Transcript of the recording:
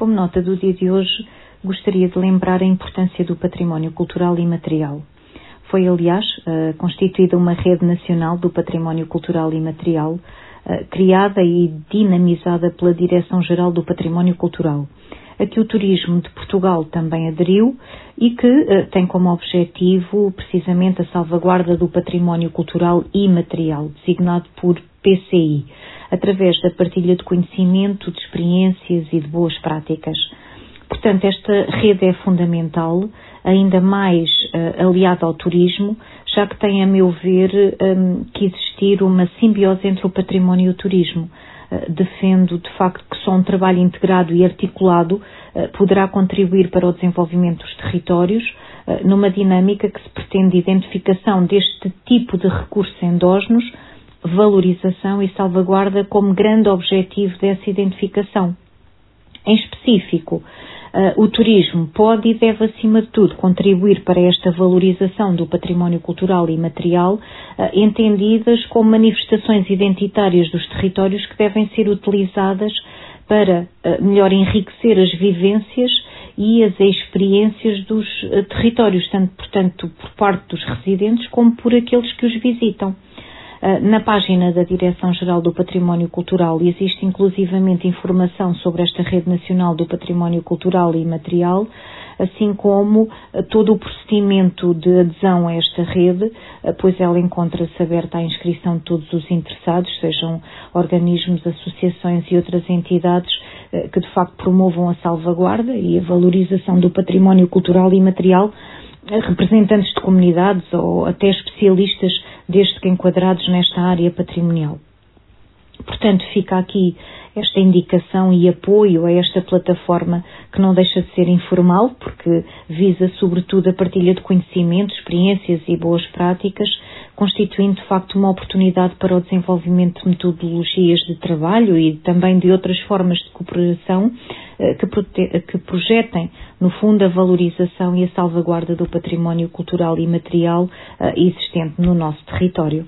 Como nota do dia de hoje, gostaria de lembrar a importância do património cultural e material. Foi, aliás, uh, constituída uma rede nacional do património cultural e material, uh, criada e dinamizada pela Direção-Geral do Património Cultural, a que o Turismo de Portugal também aderiu e que uh, tem como objetivo precisamente a salvaguarda do património cultural e material, designado por PCI, através da partilha de conhecimento, de experiências e de boas práticas. Portanto, esta rede é fundamental, ainda mais uh, aliada ao turismo, já que tem, a meu ver, um, que existir uma simbiose entre o património e o turismo. Uh, defendo, de facto, que só um trabalho integrado e articulado poderá contribuir para o desenvolvimento dos territórios, numa dinâmica que se pretende identificação deste tipo de recursos endógenos, valorização e salvaguarda como grande objetivo dessa identificação. Em específico, Uh, o turismo pode e deve, acima de tudo, contribuir para esta valorização do património cultural e material, entendidas como manifestações identitárias dos territórios que devem ser utilizadas para uh, melhor enriquecer as vivências e as experiências dos territórios, tanto, portanto, por parte dos residentes como por aqueles que os visitam. Ah, na página da Direção-Geral do Património Cultural existe inclusivamente informação sobre esta Rede Nacional do Património Cultural e Material, assim como ah, todo o procedimento de adesão a esta rede, ah, pois ela encontra-se aberta à inscrição de todos os interessados, sejam organismos, associações e outras entidades que de facto promovam a salvaguarda e a valorização do património cultural e material representantes de comunidades ou até especialistas, desde que enquadrados nesta área patrimonial. Portanto, fica aqui esta indicação e apoio a esta plataforma que não deixa de ser informal, porque visa sobretudo a partilha de conhecimentos, experiências e boas práticas, constituindo de facto uma oportunidade para o desenvolvimento de metodologias de trabalho e também de outras formas de cooperação eh, que, projetem, no fundo, a valorização e a salvaguarda do património cultural e material eh, existente no nosso território.